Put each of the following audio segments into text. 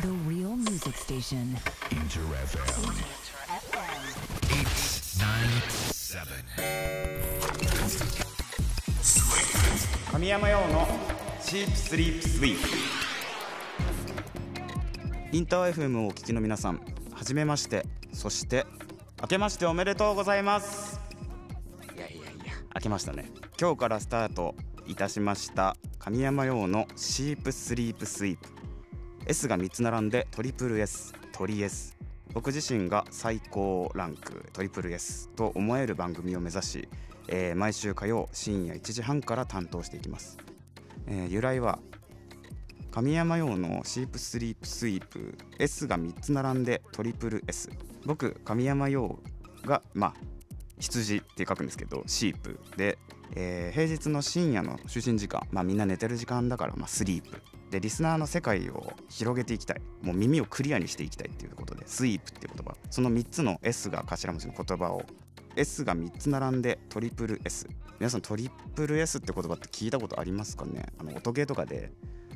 The real music station. Inter FM 897. 神山用のシープスリープスイープ。インター FM をお聞きの皆さんはじめまして。そして明けましておめでとうございます。いやいやいや。明けましたね。今日からスタートいたしました神山用のシープスリープスイープ S が3つ並んでトリプル S トリ S 僕自身が最高ランクトリプル S と思える番組を目指し、えー毎週火曜深夜1時半から担当していきます、えー由来は神山用のシープスリープスイープ S が3つ並んでトリプル S 僕神山用がまあ羊って書くんですけどシープで、えー平日の深夜の就寝時間まあみんな寝てる時間だからまあスリープ。でリスナーの世界を広げていきたい。もう耳をクリアにしていきたいっていうことでスイープっていう言葉。その3つの S が頭文字の言葉を S が3つ並んでトリプル S 皆さんトリプル S って言葉って聞いたことありますかね？あの音ゲーとかで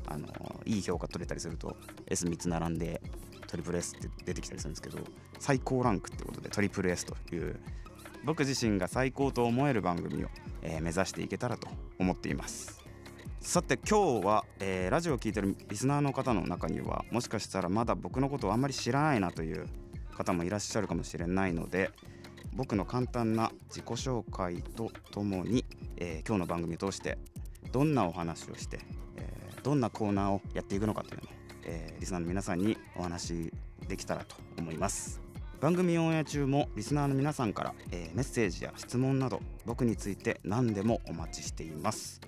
あのいい評価取れたりすると S3 つ並んでトリプル S って出てきたりするんですけど最高ランクってことでトリプル S という僕自身が最高と思える番組を、えー目指していけたらと思っています。さて今日は、えーラジオを聴いてるリスナーの方の中にはもしかしたらまだ僕のことをあんまり知らないなという方もいらっしゃるかもしれないので僕の簡単な自己紹介とともに、えー今日の番組を通してどんなお話をして、えーどんなコーナーをやっていくのかというのを、えーリスナーの皆さんにお話しできたらと思います。番組オンエア中もリスナーの皆さんから、えメッセージや質問など僕について何でもお待ちしています。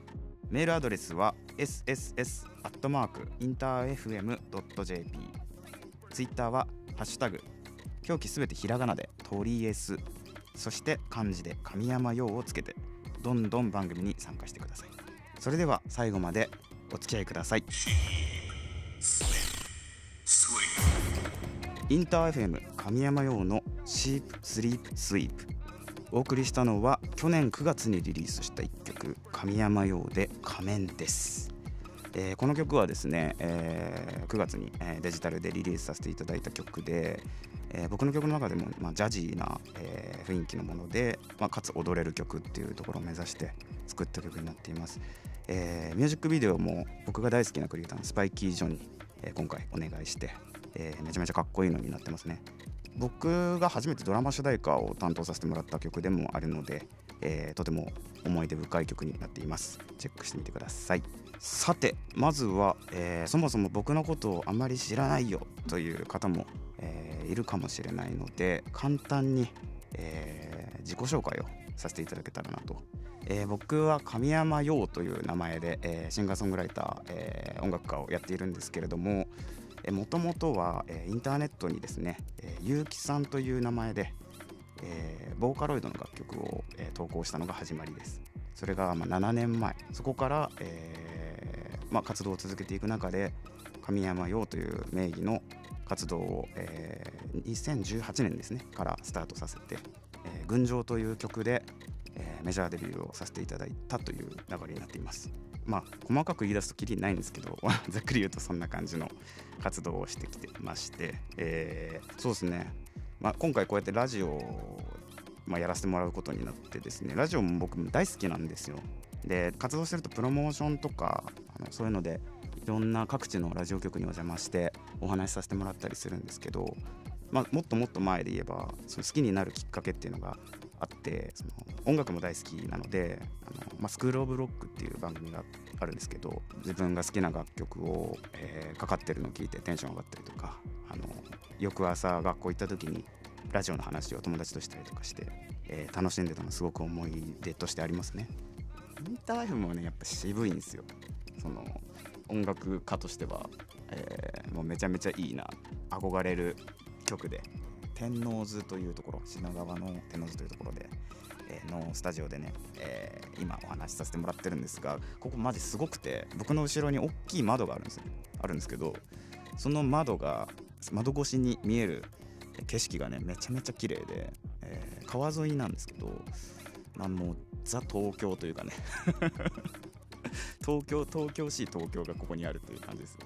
メールアドレスは sss.interfm.jp ツイッターは「ハッシュタグ表記すべてひらがなで「鳥エス」そして漢字で「神山用」をつけてどんどん番組に参加してください。それでは最後までお付き合いください。インター FM 神山用のシープスリープスイープ。お送りしたのは去年9月にリリースした神山用で仮面です、えーこの曲はですね、えー9月に、デジタルでリリースさせていただいた曲で、えー僕の曲の中でも、まあ、ジャジーな、えー雰囲気のもので、まあ、かつ踊れる曲っていうところを目指して作った曲になっています、えーミュージックビデオも僕が大好きなクリエイターのスパイキー・ジョンに、えー今回お願いして、えーめちゃめちゃかっこいいのになってますね。僕が初めてドラマ主題歌を担当させてもらった曲でもあるので、えーとても思い出深い曲になっています。チェックしてみてください。さてまずは、えーそもそも僕のことをあまり知らないよという方も、えーいるかもしれないので簡単に、えー自己紹介をさせていただけたらなと、えー僕は神山陽という名前で、えーシンガーソングライター、えー音楽家をやっているんですけれどももともとは、えインターネットにですね、えー、ゆうきさんという名前で、えーボーカロイドの楽曲を、えー投稿したのが始まりです。それが、まあ、7年前。そこから、えーまあ、活動を続けていく中で神山陽という名義の活動を、えー2018年ですねからスタートさせて「えー群青」という曲で、えーメジャーデビューをさせていただいたという流れになっています。まあ細かく言い出すときりないんですけど ざっくり言うとそんな感じの活動をしてきてまして、えーそうですね、まあ、今回こうやってラジオを、まあ、やらせてもらうことになってですねラジオも僕も大好きなんですよ。で活動してるとプロモーションとかあのそういうのでいろんな各地のラジオ局にお邪魔してお話しさせてもらったりするんですけど、まあ、もっともっと前で言えばその好きになるきっかけっていうのがあってその音楽も大好きなのであの、まあ、スクール・オブ・ロックっていう番組があるんですけど自分が好きな楽曲を、えーかかってるのを聞いてテンション上がったりとかあの翌朝学校行った時にラジオの話を友達としたりとかして、えー楽しんでたのすごく思い出としてありますね。インター F もねやっぱ渋いんですよ。その音楽家としては、えーもうめちゃめちゃいいな憧れる曲で。天王洲というところ品川の天王洲というところで、えーのスタジオでね、えー今お話しさせてもらってるんですがここマジすごくて僕の後ろに大きい窓があるんですよ。あるんですけどその窓が窓越しに見える景色がねめちゃめちゃ綺麗で、えー川沿いなんですけどまあもうザ東京というかね。東京東京市東京がここにあるという感じです。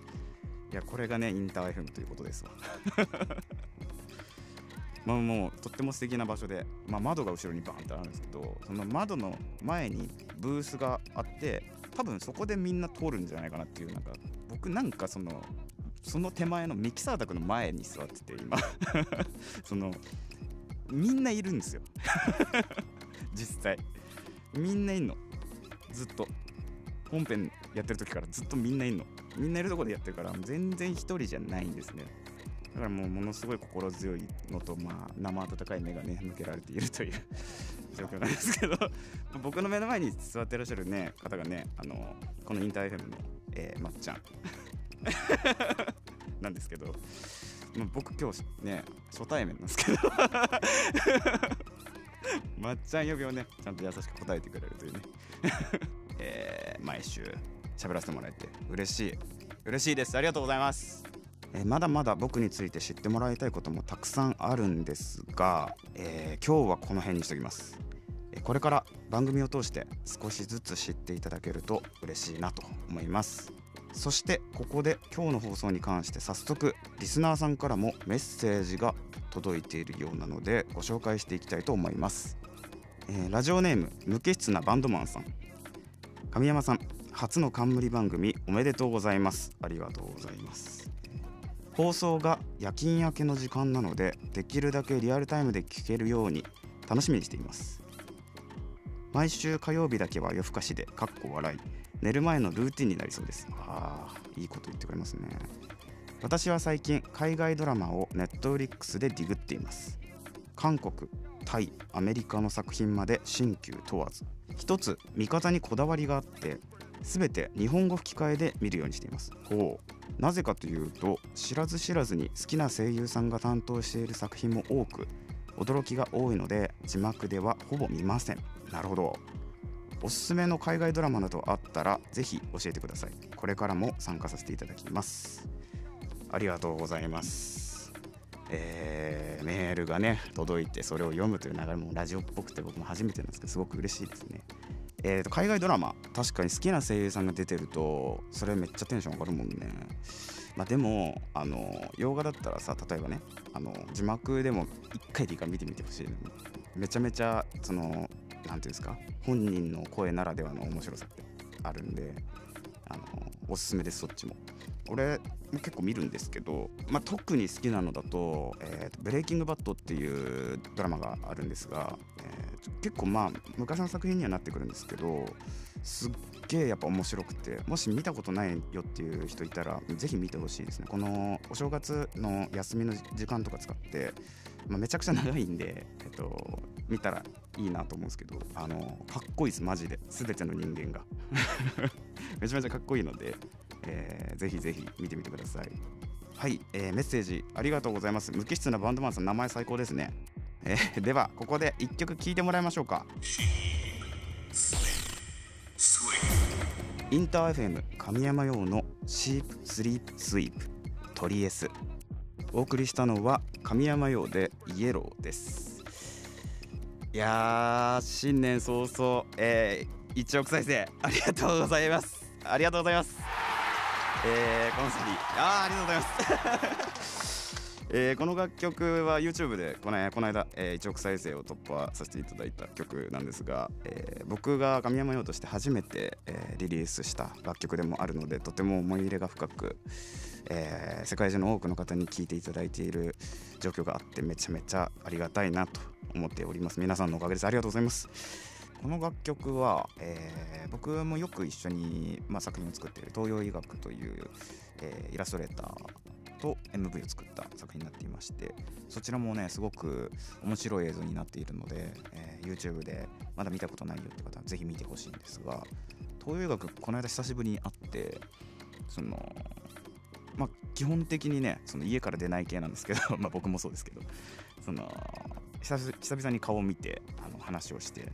いやこれがねインター FM ということですわ。まあもうとっても素敵な場所で、まあ、窓が後ろにバーンってあるんですけどその窓の前にブースがあって多分そこでみんな通るんじゃないかなっていうなんか僕なんかそのその手前のミキサー宅の前に座ってて今。そのみんないるんですよ。実際。みんないんの。ずっと。本編やってる時からずっとみんないんの。みんないるとこでやってるから全然一人じゃないんですね。だからもうものすごい心強いのと、まあ、生温かい目がね向けられているという 状況なんですけど。僕の目の前に座ってらっしゃるね方がねあのこのインター FM の、えー、まっちゃん。なんですけど、まあ、僕今日ね初対面なんですけど。まっちゃん呼びをねちゃんと優しく答えてくれるというね、えー、毎週喋らせてもらえて嬉しい。嬉しいです。ありがとうございます。え、まだまだ僕について知ってもらいたいこともたくさんあるんですが、えー、今日はこの辺にしときます、これから番組を通して少しずつ知っていただけると嬉しいなと思います。そしてここで今日の放送に関して早速リスナーさんからもメッセージが届いているようなのでご紹介していきたいと思います、えー、ラジオネーム無機質なバンドマンさん。神山さん初の冠番組おめでとうございます。ありがとうございます。放送が夜勤明けの時間なのでできるだけリアルタイムで聞けるように楽しみにしています。毎週火曜日だけは夜更かしでかっこ笑い。寝る前のルーティンになりそうです。ああいいこと言ってくれますね。私は最近海外ドラマをネットフリックスでディグっています。韓国タイアメリカの作品まで新旧問わず。一つ見方にこだわりがあって全て日本語吹き替えで見るようにしています。ほう。なぜかというと知らず知らずに好きな声優さんが担当している作品も多く驚きが多いので字幕ではほぼ見ません。なるほどおすすめの海外ドラマなどあったらぜひ教えてください。これからも参加させていただきます。ありがとうございます。えー、メールがね届いてそれを読むという流れもラジオっぽくて僕も初めてなんですけどすごく嬉しいですね。えー、と海外ドラマ確かに好きな声優さんが出てるとそれめっちゃテンション上がるもんね。まあでもあの洋画だったらさ例えばねあの字幕でも1回でいいから見てみてほしい、めちゃめちゃその何て言うんですか本人の声ならではの面白さってあるんであのおすすめですそっちも。俺も結構見るんですけど、まあ、特に好きなのだと,、えーと「ブレイキングバット」っていうドラマがあるんですが、えー、結構まあ昔の作品にはなってくるんですけどすっげえやっぱ面白くてもし見たことないよっていう人いたらぜひ見てほしいですね。このお正月の休みの時間とか使って、まあ、めちゃくちゃ長いんで、えっと、見たらいいなと思うんですけどあのかっこいいですマジで。全ての人間が。めちゃめちゃかっこいいのでえー、ぜひぜひ見てみてください。はい、えー、メッセージありがとうございます。無機質なバンドマンさん名前最高ですね、えー、ではここで1曲聴いてもらいましょうか。インター FM 神山用のシープスリープスイープトリエス。お送りしたのは神山用でイエローです。いや新年早々、えー、1億再生。ありがとうございます。ありがとうございます。えー、この次あありがとうございます。えー、この楽曲は YouTube でこのこの間、えー、1億再生を突破させていただいた曲なんですが、えー、僕が神山用として初めて、え、リリースした楽曲でもあるのでとても思い入れが深く、え、世界中の多くの方に聴いていただいている状況があってめちゃめちゃありがたいなと思っております。皆さんのおかげです。ありがとうございます。この楽曲は、えー、僕もよく一緒に、まあ、作品を作っている東洋医学という、えー、イラストレーターと MV を作った作品になっていましてそちらもねすごく面白い映像になっているので、えー、YouTube でまだ見たことないよって方はぜひ見てほしいんですが東洋医学この間久しぶりに会ってそのまあ基本的にねその家から出ない系なんですけど ま僕もそうですけどその久々に顔を見てあの話をして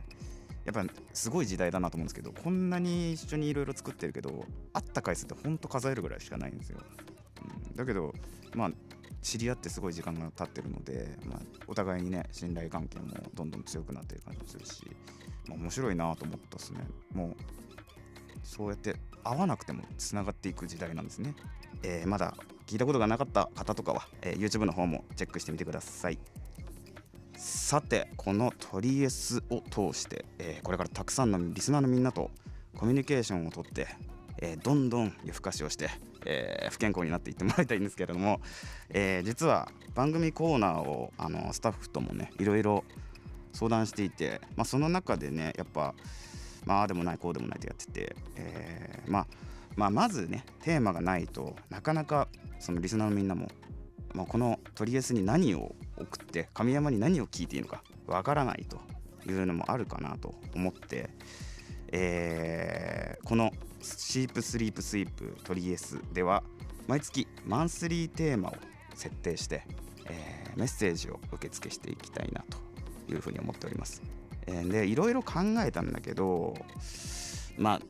やっぱすごい時代だなと思うんですけどこんなに一緒にいろいろ作ってるけど会った回数ってほんと数えるぐらいしかないんですよ、だけどまあ知り合ってすごい時間が経ってるので、まあ、お互いにね信頼関係もどんどん強くなってる感じもするし、まあ、面白いなと思ったっすね。もうそうやって会わなくてもつながっていく時代なんですね、えーまだ聞いたことがなかった方とかは、えー YouTube の方もチェックしてみてください。さてこのトリエスを通して、えーこれからたくさんのリスナーのみんなとコミュニケーションをとって、えどんどん夜更かしをして、えー不健康になっていってもらいたいんですけれども、えー実は番組コーナーをあのスタッフともねいろいろ相談していて、まあ、その中でねやっぱまあでもないこうでもないってやってて、えーまあ、まあまずねテーマがないとなかなかそのリスナーのみんなも、まあ、このトリエスに何を送って神山に何を聞いていいのかわからないというのもあるかなと思って、えーこの「シープスリープスイープトリエス」では毎月マンスリーテーマを設定して、えーメッセージを受け付けしていきたいなというふうに思っております。えーでいろいろ考えたんだけどまあ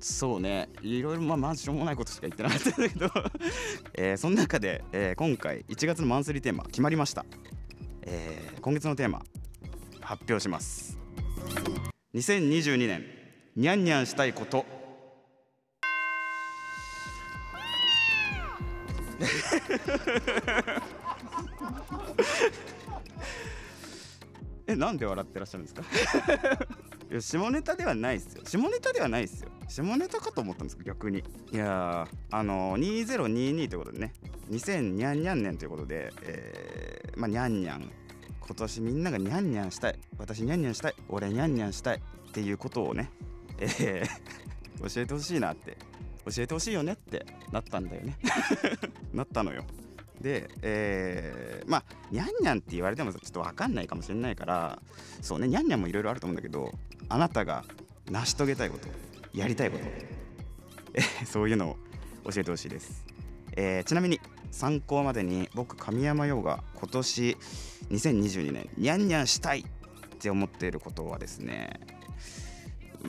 そうね。いろいろまあまあしょうもないことしか言ってなかったんだけど、えーその中で、えー今回1月のマンスリーテーマ決まりました、えー今月のテーマ発表します。2022年にゃんにゃんしたいこと。えなんで笑ってらっしゃるんですか？いや下ネタではないですよ。下ネタではないですよ。下ネタかと思ったんですか逆に。いやーあのー、2022ということでね。2000にゃんにゃん年ということでえー、まあにゃんにゃん今年みんながにゃんにゃんしたい。私にゃんにゃんしたい。俺にゃんにゃんしたい。っていうことをねえー、教えてほしいなって教えてほしいよねってなったんだよね。なったのよ。で、えーまあにゃんにゃんって言われてもちょっと分かんないかもしれないからそうねにゃんにゃんもいろいろあると思うんだけどあなたが成し遂げたいことやりたいこと。えそういうのを教えてほしいです、えーちなみに参考までに僕神山陽が今年2022年にゃんにゃんしたいって思っていることはですね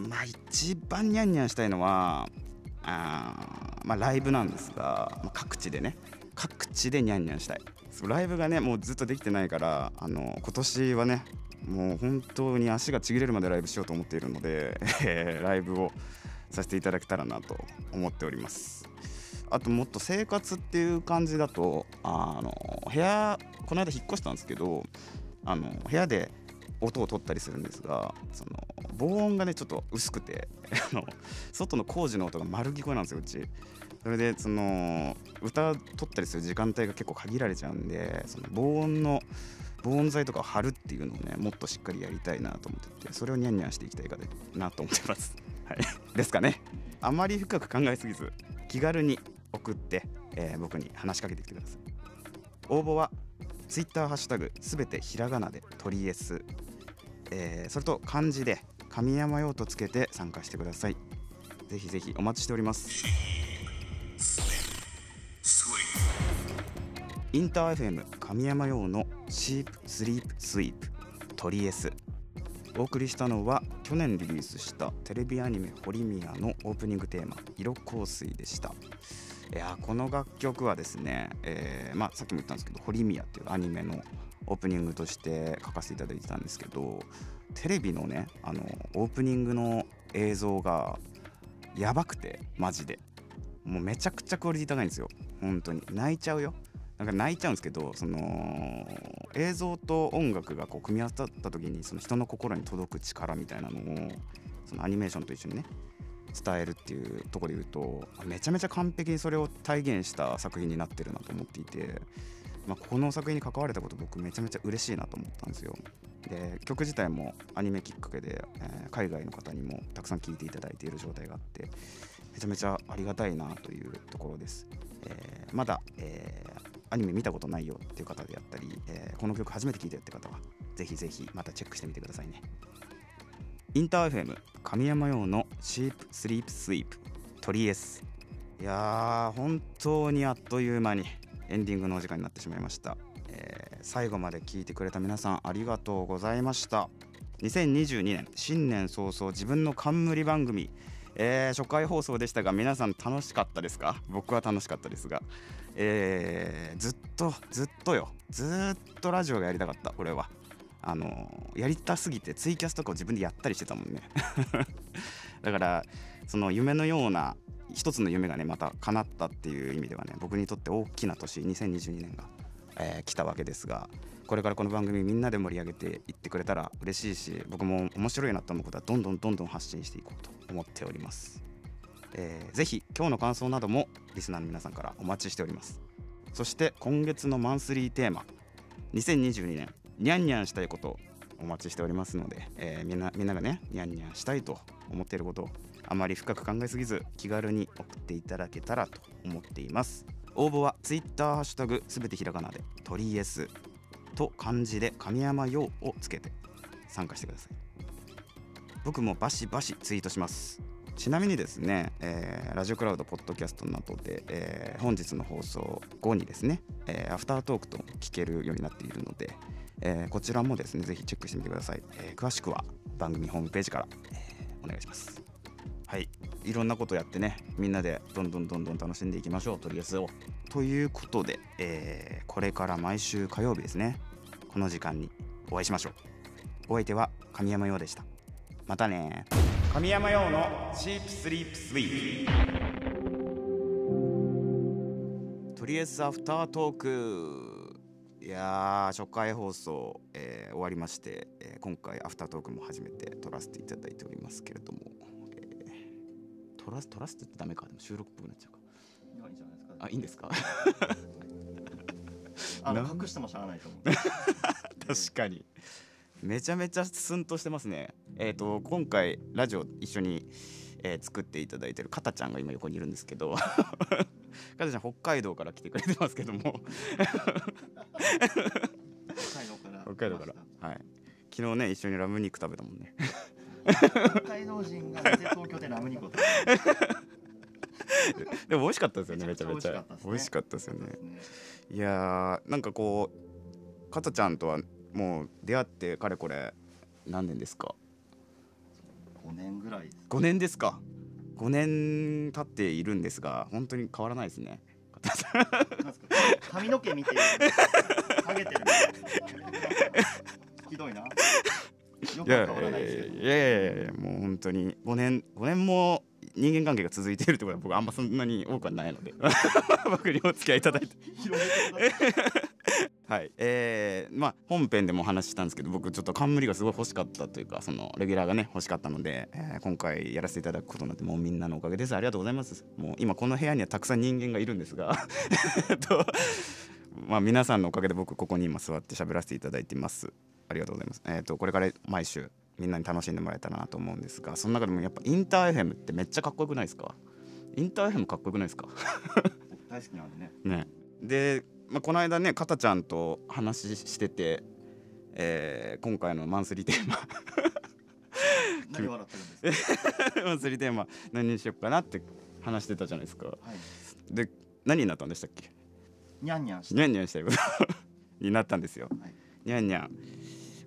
まあ一番にゃんにゃんしたいのはあまあライブなんですが、まあ各地でね各地でにゃんにゃんしたい。そうライブがねもうずっとできてないからあの今年はねもう本当に足がちぎれるまでライブしようと思っているので、え ーライブをさせていただけたらなと思っております。あともっと生活っていう感じだとあの部屋この間引っ越したんですけどあの部屋で音を取ったりするんですがその防音がねちょっと薄くて あの外の工事の音が丸聞こえなんですようち。それでその歌取ったりする時間帯が結構限られちゃうんでその防音の防音材とかを貼るっていうのをねもっとしっかりやりたいなと思っててそれをニャンニャンしていきたいかなと思ってます、はい、ですかね。あまり深く考えすぎず気軽に送って、えー僕に話しかけてきてください。応募は Twitter ハッシュタグすべてひらがなでトリエス、えーそれと漢字で神山用とつけて参加してください。ぜひぜひお待ちしております。インター FM 神山用のシープスリープスイープトリエス。お送りしたのは去年リリースしたテレビアニメ「ホリミヤ」のオープニングテーマ「色香水」でした。いやこの楽曲はですね、えーまあ、さっきも言ったんですけど「ホリミヤ」っていうアニメのオープニングとして書かせていただいてたんですけどテレビのねあのオープニングの映像がやばくてマジで。もうめちゃくちゃクオリティ高いんですよ。本当に。泣いちゃうよ。なんか泣いちゃうんですけどその映像と音楽がこう組み合わさった時にその人の心に届く力みたいなのをそのアニメーションと一緒にね伝えるっていうとこで言うとめちゃめちゃ完璧にそれを体現した作品になってるなと思っていて、まあ、この作品に関われたこと僕めちゃめちゃ嬉しいなと思ったんですよ。で曲自体もアニメきっかけで、えー海外の方にもたくさん聴いていただいている状態があってめちゃめちゃありがたいなというところです、えーまだ、えーアニメ見たことないよっていう方であったり、えこの曲初めて聴いたよって方はぜひぜひまたチェックしてみてくださいね。インター FM 神山用のシープスリープスイープトリエスいやー本当にあっという間にエンディングのお時間になってしまいました、えー最後まで聞いてくれた皆さんありがとうございました。2022年新年早々自分の冠番組。えー初回放送でしたが皆さん楽しかったですか？僕は楽しかったですが、えーずっとずっとよ。ずっとラジオがやりたかった俺は。あのやりたすぎてツイキャスとかを自分でやったりしてたもんね。だからその夢のような一つの夢がねまた叶ったっていう意味ではね僕にとって大きな年2022年が、えー来たわけですがこれからこの番組みんなで盛り上げていってくれたら嬉しいし僕も面白いなと思うことはどんどんどんどん発信していこうと思っております、えーぜひ今日の感想などもリスナーの皆さんからお待ちしております。そして今月のマンスリーテーマ2022年。ニャンニャンしたいことお待ちしておりますので、えーみんなみんながねニャンニャンしたいと思っていることをあまり深く考えすぎず気軽に送っていただけたらと思っています。応募は Twitter ハッシュタグすべてひらがなで「鳥エス」と漢字で神山陽をつけて参加してください。僕もバシバシツイートします。ちなみにですね、えーラジオクラウドポッドキャストなどで、えー本日の放送後にですね、えーアフタートークと聞けるようになっているので、えーこちらもですねぜひチェックしてみてください、えー詳しくは番組ホームページから、えーお願いします。はい。いろんなことやってねみんなでどんどんどんどん楽しんでいきましょうとりあえずを。ということで、えーこれから毎週火曜日ですね。この時間にお会いしましょう。お相手は神山陽でした。またね神山陽のチープスリープスイープとりあえずアフタートーク。いやー初回放送、えー終わりまして、えー今回アフタートークも初めて撮らせていただいておりますけれども、えー撮らす撮らすって言ってダメか。でも収録っぽくなっちゃうか。いいんじゃないですか？あいいんですか？あの隠してもしゃあないと思う。確かに。めちゃめちゃスンとしてますね。えっ、と今回ラジオ一緒に、えー作っていただいてるかたちゃんが今横にいるんですけどかたちゃん北海道から来てくれてますけども。北海道から。北海道から。はい。昨日ね一緒にラム肉食べたもんね。北海道人が東京でラム肉を食べる。でも美味しかったですよねめちゃめちゃ美味しかっ美味しかったですよね。ね。いやーなんかこうかたちゃんとはもう出会ってかれこれ何年ですか？5年ぐらいです。5年ですか5年経っているんですが本当に変わらないですね髪の毛見てハゲてる。ひどいな。いやいやいやいやもう本当に5年5年も人間関係が続いているってことは僕あんまそんなに多くはないので。僕にお付き合いいただいて。はい。えー、まあ本編でもお話ししたんですけど僕ちょっと冠がすごい欲しかったというかそのレギュラーがね欲しかったので、えー今回やらせていただくことになってもうみんなのおかげですありがとうございます。もう今この部屋にはたくさん人間がいるんですが えっとまあ皆さんのおかげで僕ここに今座って喋らせていただいています。ありがとうございます。えっ、とこれから毎週みんなに楽しんでもらえたらなと思うんですがその中でもやっぱインター FM ってめっちゃかっこよくないですか？インター FM かっこよくないですか？僕大好きなんでね。ね、で、まあ、この間ねかたちゃんと話してて、えー今回のマンスリーテーマ 何笑ってるんですか？マンスリーテーマ何にしよっかなって話してたじゃないですかはい。で何になったんでしたっけ？にゃんにゃんして。ニャンニャンしたいことになったんですよはい。ニャンニャン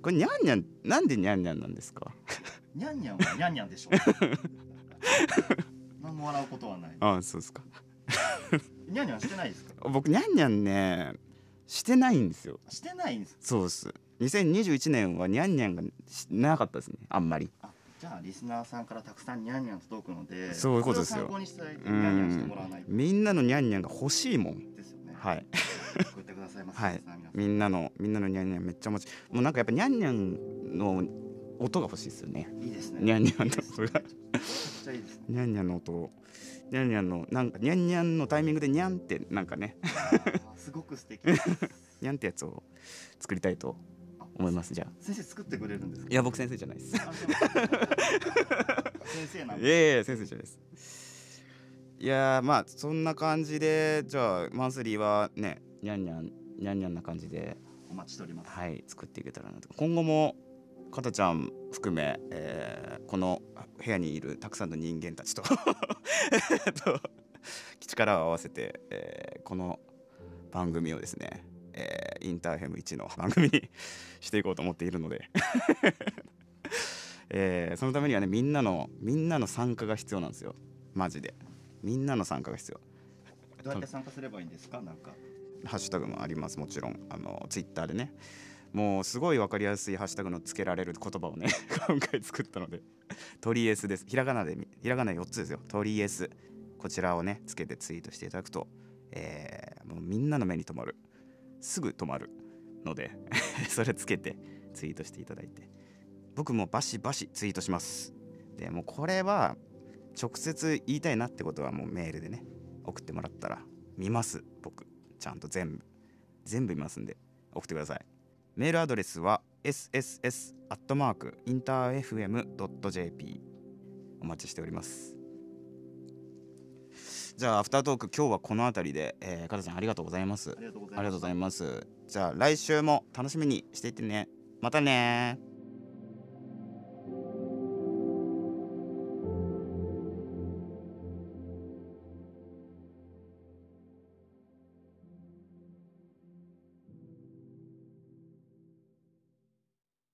これニャンニャンなんでニャンニャンなんですか？にゃんにゃんはにゃんにゃんでしょ。何も笑うことはない。ああそうですか。にゃんにゃんしてないですか？僕ニャンニャンねしてないんですよ。してないんです。そうです。2021年はニャンニャンがしなかったですねあんまり。あじゃあリスナーさんからたくさんニャンニャン届くのでそういうことですよ。みんなのニャンニャンが欲しいもん。ですよね。はい送ってくださいませ、はい。みんなのみんなのニャンニャンめっちゃ持ちもうなんかやっぱニャンニャンの音が欲しいですよね。いいですね。ニャンニャンいいですね。それがニャンニャンの音。ニャンニャンのなんかニャンニャンのタイミングでニャンってなんかね。すごく素敵。ニャンってやつを作りたいと思いますじゃあ。先生作ってくれるんですか？いや僕先生じゃないです。先生なんでいやいやいや先生じゃないです。いやーまあそんな感じでじゃあマンスリーはねニャンニャンニャンニャンな感じでお待ちしております。はい作っていけたらなと。今後もかたちゃん含め、えーこの部屋にいるたくさんの人間たちとえっ と力を合わせて、えーこの番組をですね、えーインターヘム1の番組にしていこうと思っているので、えーそのためにはねみんなのみんなの参加が必要なんですよ。マジで。みんなの参加が必要。どうやって参加すればいいんですか？なんかハッシュタグもありますもちろん。あのツイッターでね。もうすごい分かりやすいハッシュタグのつけられる言葉をね 今回作ったので。トリエスです。ひらがなでひらがな4つですよ。トリエス。こちらをねつけてツイートしていただくと、えーもうみんなの目に留まる。すぐ止まるので それつけてツイートしていただいて。僕もバシバシツイートします。でもうこれは直接言いたいなってことはもうメールでね送ってもらったら見ます僕。ちゃんと全部全部見ますんで送ってください。メールアドレスは sss.interfm.jp お待ちしております。じゃあアフタートーク今日はこの辺りで、えー、加藤さんありがとうございます。ありがとうございます。じゃあ来週も楽しみにしていってね。またね